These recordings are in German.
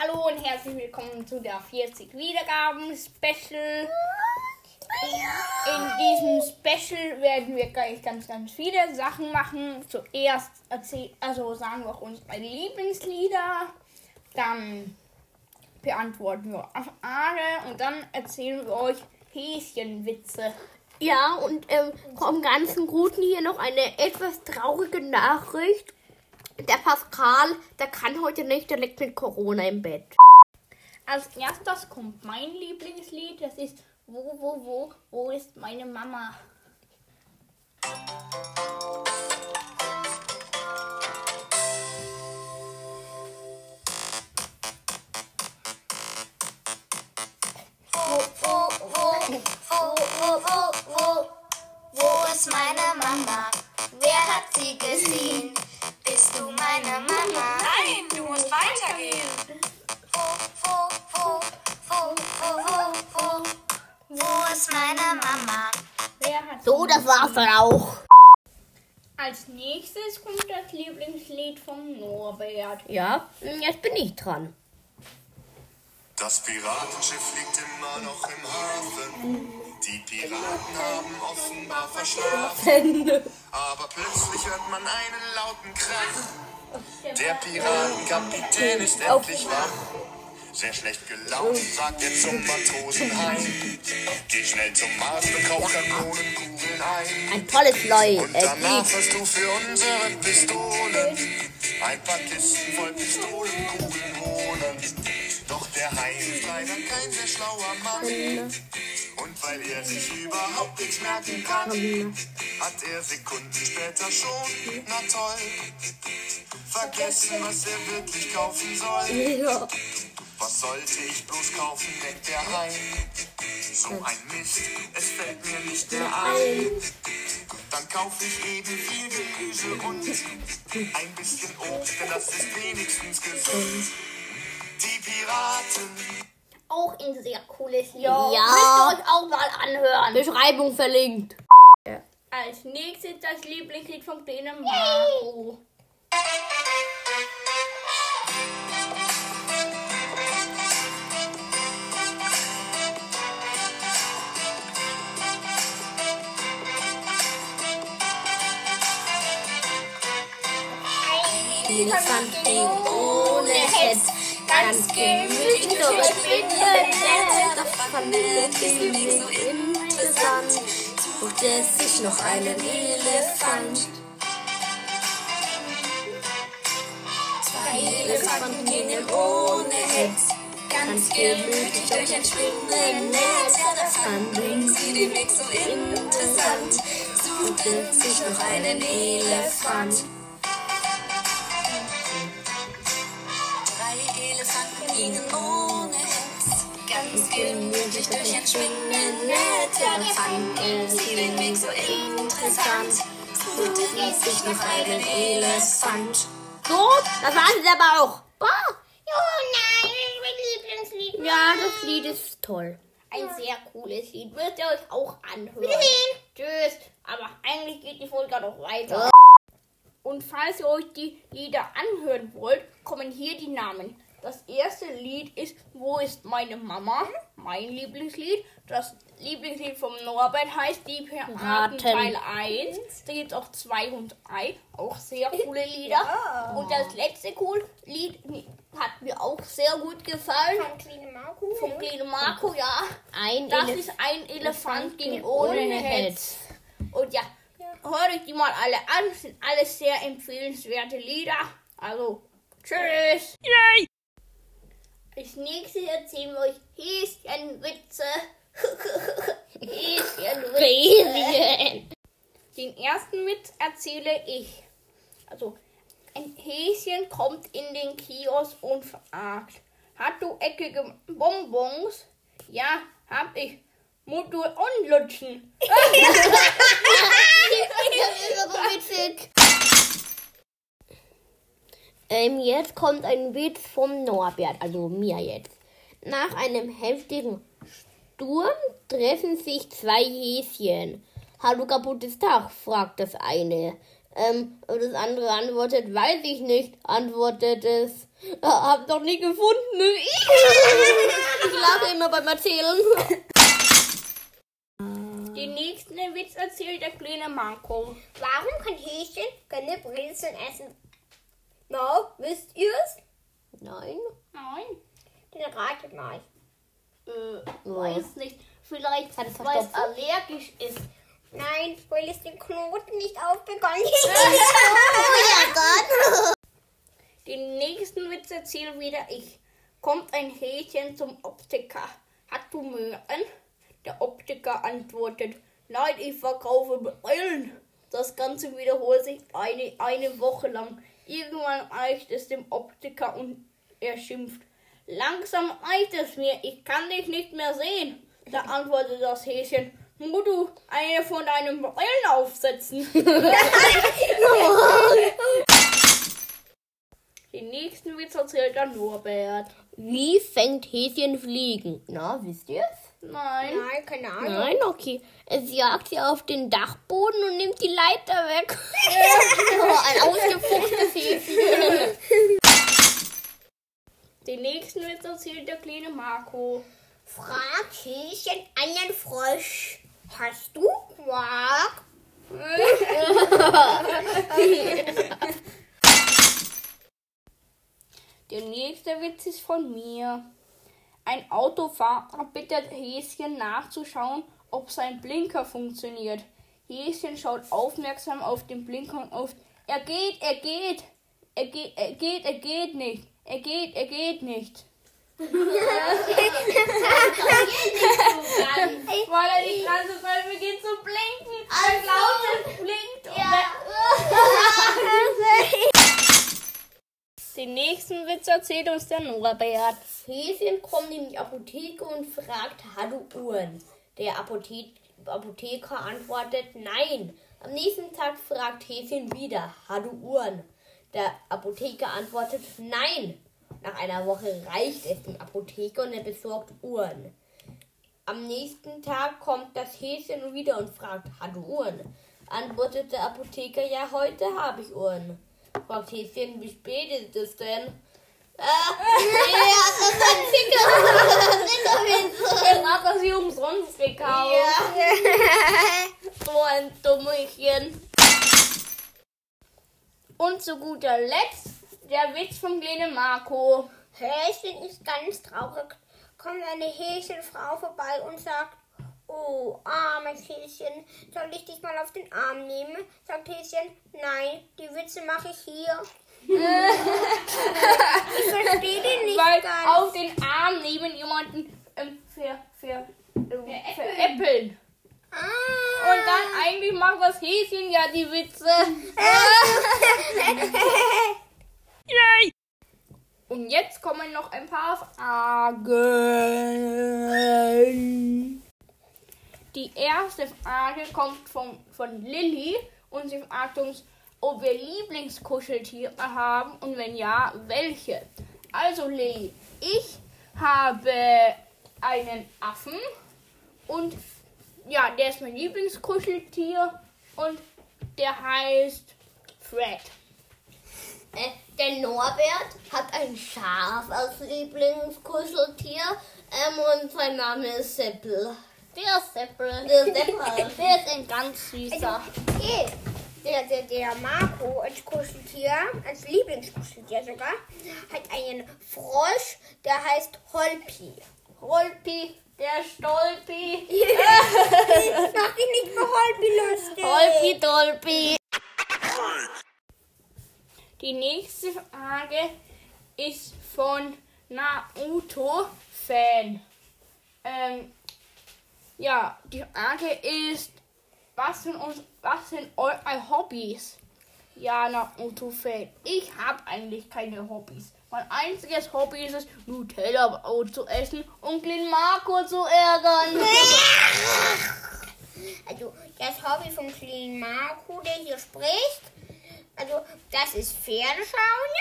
Hallo und herzlich willkommen zu der 40 Wiedergaben Special. In diesem Special werden wir gleich ganz, ganz viele Sachen machen. Zuerst also sagen wir auch unsere Lieblingslieder, dann beantworten wir Frage und dann erzählen wir euch Häschenwitze. Ja, und ähm, vom ganzen Guten hier noch eine etwas traurige Nachricht. Der Pascal, der kann heute nicht, der liegt mit Corona im Bett. Als erstes kommt mein Lieblingslied, das ist Wo, wo, wo, wo ist meine Mama? Wo, wo, wo, wo, wo, wo, wo, wo ist meine Mama? Wer hat sie gesehen? Bist du meine Mama? Nein, du musst weitergehen. Wo, wo, wo, wo, wo, wo, wo, wo ist meine Mama? Wer hat So, das war's dann auch. Als nächstes kommt das Lieblingslied von Norbert. Ja, jetzt bin ich dran. Das Piratenschiff liegt immer noch im Hafen. Die Piraten haben offenbar verschlafen. Aber plötzlich hört man einen lauten Krach. Der Piratenkapitän ist endlich wach. Sehr schlecht gelaunt, sagt er zum Matrosenheim. Geh schnell zum Mars und kauf Kanonenkugeln ein. Ein tolles Leu Und äh, danach hast du für unsere Pistolen ein paar Kisten voll Pistolenkugeln holen. Doch der Hai ist leider kein sehr schlauer Mann. Weil er sich überhaupt nichts merken kann, hat er Sekunden später schon, na toll, vergessen, was er wirklich kaufen soll. Was sollte ich bloß kaufen, denkt der Hai. So ein Mist, es fällt mir nicht mehr ein. Dann kaufe ich eben viel Gemüse und ein bisschen Obst, denn das ist wenigstens gesund. Die Piraten, Auch ein sehr cooles Lied. Ja. Müsst ihr euch auch mal anhören. Beschreibung verlinkt. Als nächstes das Lieblingslied von kleinen Marco. Elefanten ohne Hetz. Ganz gemütlich verschwinden. Das fand ich nicht so interessant. Es sich noch einen Elefant. Zwei Elefanten gingen ohne Hetz. Ganz gemütlich durch ein Spinnennetz. Fanden sie den Weg so interessant. Suchte sich noch einen Elefant. Gingen ohne Hetz. Ganz gemütlich durch ein Spinnennetz. Ja, da fanden sie den Weg so interessant. Suchte sich noch einen Elefant. So, das war es aber auch. Ah, Oh nein, mein Lieblingslied. ja, das Lied ist toll. Ein sehr cooles Lied. Müsst ihr euch auch anhören. Tschüss. Aber eigentlich geht die Folge noch weiter. Und falls ihr euch die Lieder anhören wollt, kommen hier die Namen. Das erste Lied ist Wo ist meine Mama? Mein Lieblingslied. Das Lieblingslied vom Norbert heißt Die Piraten Raten. Teil 1. Da gibt es auch 2 und 3. Auch sehr coole Lieder. Und das letzte cool Lied hat mir auch sehr gut gefallen. Von Kleine Marco. Vom kleinen Marco, ja. Ein Das Elef ist ein Elefant ging ohne Hetz. Und ja, hört euch die mal alle an. Sind alles sehr empfehlenswerte Lieder. Also, tschüss. Yay! Als nächstes erzählen wir euch Häschenwitze. Häschenwitze. Den ersten Witz erzähle ich. Also, ein Häschen kommt in den Kiosk und fragt, hat du eckige Bonbons? Ja, hab ich. Musst du unlutschen? Das ist aber witzig. Ähm, jetzt kommt ein Witz vom Norbert, also mir jetzt. Nach einem heftigen Sturm treffen sich zwei Häschen. Hallo kaputtes Dach, fragt das eine. Ähm, und das andere antwortet, weiß ich nicht, antwortet es. Äh, hab doch nie gefunden. Ich lache immer beim Erzählen. Den nächsten Witz erzählt der kleine Marco. Warum kann Häschen keine Brezeln essen? No, wisst ihr's? Nein. Nein. Dann ratet mal. Äh, weiß nicht. Vielleicht, Hat es weil es allergisch ist. Nein, weil es den Knoten nicht aufbekommen. Den nächsten Witz erzähle wieder ich. Kommt ein Häschen zum Optiker. Hat du Möhren? Der Optiker antwortet, nein, ich verkaufe Brillen. Das Ganze wiederholt sich eine, eine Woche lang. Irgendwann reicht es dem Optiker und er schimpft. Langsam reicht es mir, ich kann dich nicht mehr sehen. Da antwortet das Häschen, Mu du eine von deinen Brillen aufsetzen. Den nächsten Witz erzählt der Norbert. Wie fängt Häschen Fliegen? Na, wisst ihr's? Nein. Nein, keine Ahnung. Nein, okay. Es jagt sie auf den Dachboden und nimmt die Leiter weg. oh, ein ausgefuchstes Häschen. Den erzählt der kleine Marco. Fragt Häschen einen Frosch. Hast du Quark? Der nächste Witz ist von mir. Ein Autofahrer bittet Häschen nachzuschauen, ob sein Blinker funktioniert. Häschen schaut aufmerksam auf den Blinker und auf. Er geht, er geht. Er geht, er geht, er geht nicht. Er geht, er geht nicht. Weil er die ganze Zeit beginnt zu blinken. Glaubt, es blinkt. Und Den nächsten Witz erzählt uns der Norbert. Häschen kommt in die Apotheke und fragt, hat du Uhren? Der Apothe Apotheker antwortet, nein. Am nächsten Tag fragt Häschen wieder, hat du Uhren? Der Apotheker antwortet, nein. Nach einer Woche reicht es dem Apotheker und er besorgt Uhren. Am nächsten Tag kommt das Häschen wieder und fragt, hat du Uhren? Antwortet der Apotheker, ja, heute habe ich Uhren. Fragt Häschen, wie spät ist es denn? Äh, ja, das ist ein Ficker. Er hat das hier umsonst gekauft. So ein Dummerchen. Und zu guter Letzt der Witz vom kleinen Marco. Häschen ist ganz traurig. Kommt eine Häschenfrau vorbei und sagt, Oh, armes Häschen, soll ich dich mal auf den Arm nehmen? Sagt Häschen, nein, die Witze mache ich hier. ich verstehe den nicht Weil ganz. auf den Arm neben jemanden ähm, ver, ver, ähm, veräppeln. Ah. Und dann eigentlich macht das Häschen ja die Witze. Und jetzt kommen noch ein paar Fragen. Die erste Frage kommt von, von Lilly und sie fragt uns, ob wir Lieblingskuscheltiere haben und wenn ja, welche. Also Lilly, ich habe einen Affen und ja, der ist mein Lieblingskuscheltier und der heißt Fred. Äh, der Norbert hat ein Schaf als Lieblingskuscheltier ähm, und sein Name ist Seppel. Der Seppel. Der Seppel. Der ist ein ganz süßer. Okay. Der, der, der Marco als Kuscheltier, als Lieblingskuscheltier sogar, hat einen Frosch, der heißt Holpi. Holpi, der Stolpi. Mach dich nicht für Holpi lustig. Holpi Dolpi. Die nächste Frage ist von Naruto-Fan. Ähm, ja, die Frage ist, was sind, uns, was sind eure Hobbys? Ja, Naruto-Fan. Ich habe eigentlich keine Hobbys. Mein einziges Hobby ist es, Nutella-Brot zu essen und Klein Marco zu ärgern. Also das Hobby vom kleinen Marco, der hier spricht, also das ist Pferdeschauen.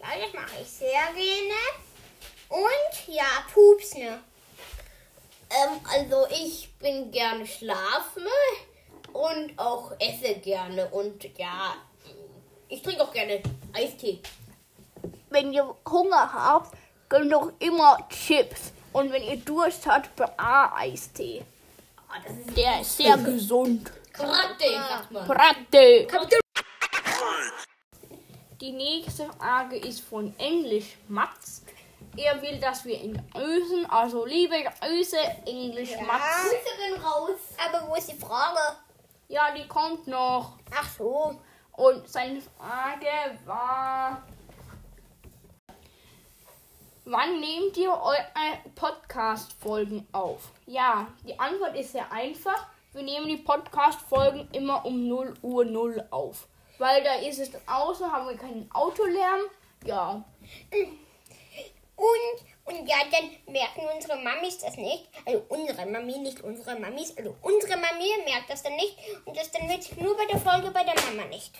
Ja, das mache ich sehr gerne. Und ja, Pupsen. Ähm, also ich bin gerne schlafen und auch esse gerne. Und ja, ich trinke auch gerne Eistee. Wenn ihr Hunger habt, gönnt doch immer Chips. Und wenn ihr Durst habt, Bra-Eistee. Ah, das ist Der ist sehr gesund. Bratte, sagt man. Bratte. Die nächste Frage ist von Englisch Mats. Er will, dass wir ihn grüßen. Also liebe Grüße, Englisch Mats. Grüße gehen raus. Aber wo ist die Frage? Ja, die kommt noch. Ach so. Und seine Frage war, wann nehmt ihr eure Podcast-Folgen auf? Ja, die Antwort ist sehr einfach. Wir nehmen die Podcast-Folgen immer um 0 Uhr 0 auf. Weil da ist es außen, haben wir keinen Autolärm. Ja, Und, und ja, dann merken unsere Mamis das nicht. Also unsere Mami, nicht unsere Mamis. Also unsere Mami merkt das dann nicht. Und das dann wird nur bei der Folge bei der Mama nicht.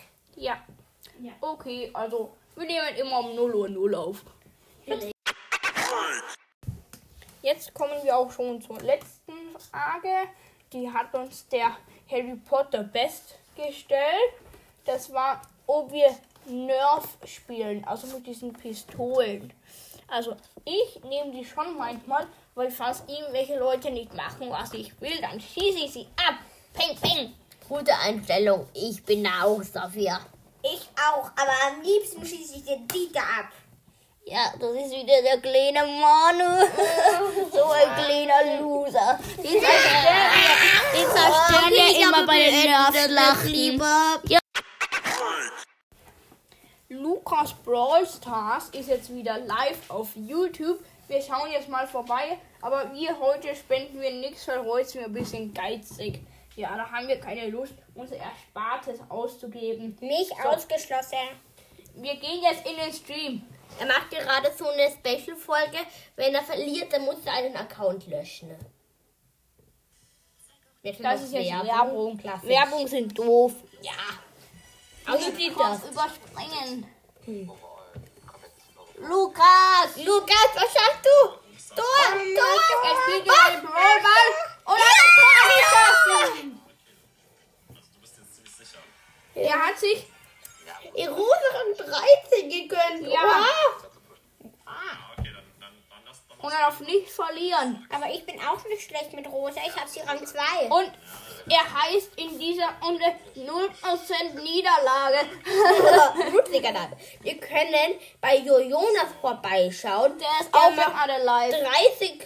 ja. Okay, also wir nehmen immer um 0 Uhr 0 auf. Jetzt kommen wir auch schon zur letzten Frage. Die hat uns der Harry Potter Best gestellt. Das war, ob wir Nerf spielen, also mit diesen Pistolen. Also ich nehme die schon manchmal, weil falls irgendwelche Leute nicht machen, was ich will, dann schieße ich sie ab. Peng, peng. Gute Einstellung. Ich bin da auch dafür. Ich auch, aber am liebsten schieße ich den Dieter ab. Ja, das ist wieder der kleine Manu. so ein kleiner Loser. Den zerstören zerstören wir immer bei den Nerfschlachten. Ja. Lukas Brawl Stars ist jetzt wieder live auf YouTube. Wir schauen jetzt mal vorbei. Aber wir heute spenden wir nichts, weil heute sind wir ein bisschen geizig. Ja, da haben wir keine Lust, unser Erspartes auszugeben. Mich ausgeschlossen. Wir gehen jetzt in den Stream. Er macht gerade so eine Special-Folge. Wenn er verliert, dann muss er einen Account löschen. Jetzt Das ist jetzt Werbung. Klassisch. Werbung sind doof. Ja. Außer die das. das überspringen. Lukas! Lukas, was schaffst du? Tor, Tor. Er spielt hier einen Brawlball und hat ein Tor geschossen. Er hat sich, Rose 13 gegönnt. Ja. Oha. und er darf nicht verlieren. Aber ich bin auch nicht schlecht mit Rosa. Ich habe sie Rang 2. Und er heißt in dieser Runde 0% Niederlage. Mutiger Name. Wir können bei Jojonas vorbeischauen. Der ist Auch auch gerade live. 30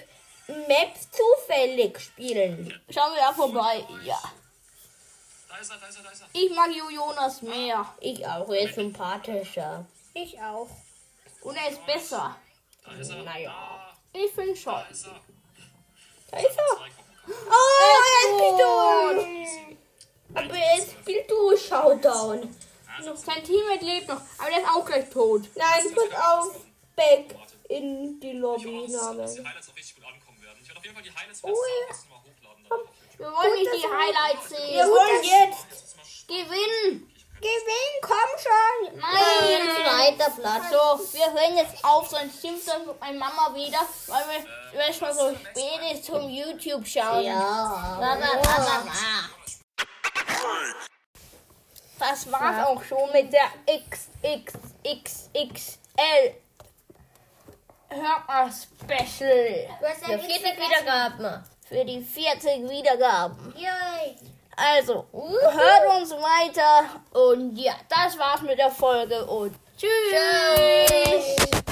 Maps zufällig spielen. Schauen wir da vorbei. Ja. Da ist er, da ist er, da ist er. Ich mag Jonas mehr. Ich auch, er ist sympathischer. Ich auch. Und er ist besser. Da ist er. Naja. Ich finde schon. Da ist er. Da ist er. Oh, er spielt durch. Aber er spielt Showdown. Sein Teammate lebt noch, aber der ist auch gleich tot. Nein, pass auf. Back in die Ich Lobby. hoffe auch, dass die. Highlights auch richtig gut ankommen werden. Ich werde auf jeden Fall die Highlights Oh, ja. mal hochladen. Wir wollen nicht die Highlights Wir sehen. wollen jetzt. Gewinnen! Gewinn, komm schon. Nein! Zweiter Platz. So, wir hören jetzt auf, sonst schimpft dann meine Mama wieder, weil wir, schon so spät ist zum YouTube schauen. Ja. Das war's auch schon mit der XXXXL Hörmer Special Du hast ja Der vierte Wiedergaben. für die 40 Wiedergaben. Yay. Also, hört uns weiter und ja, das war's mit der Folge und tschüss. Tschüss.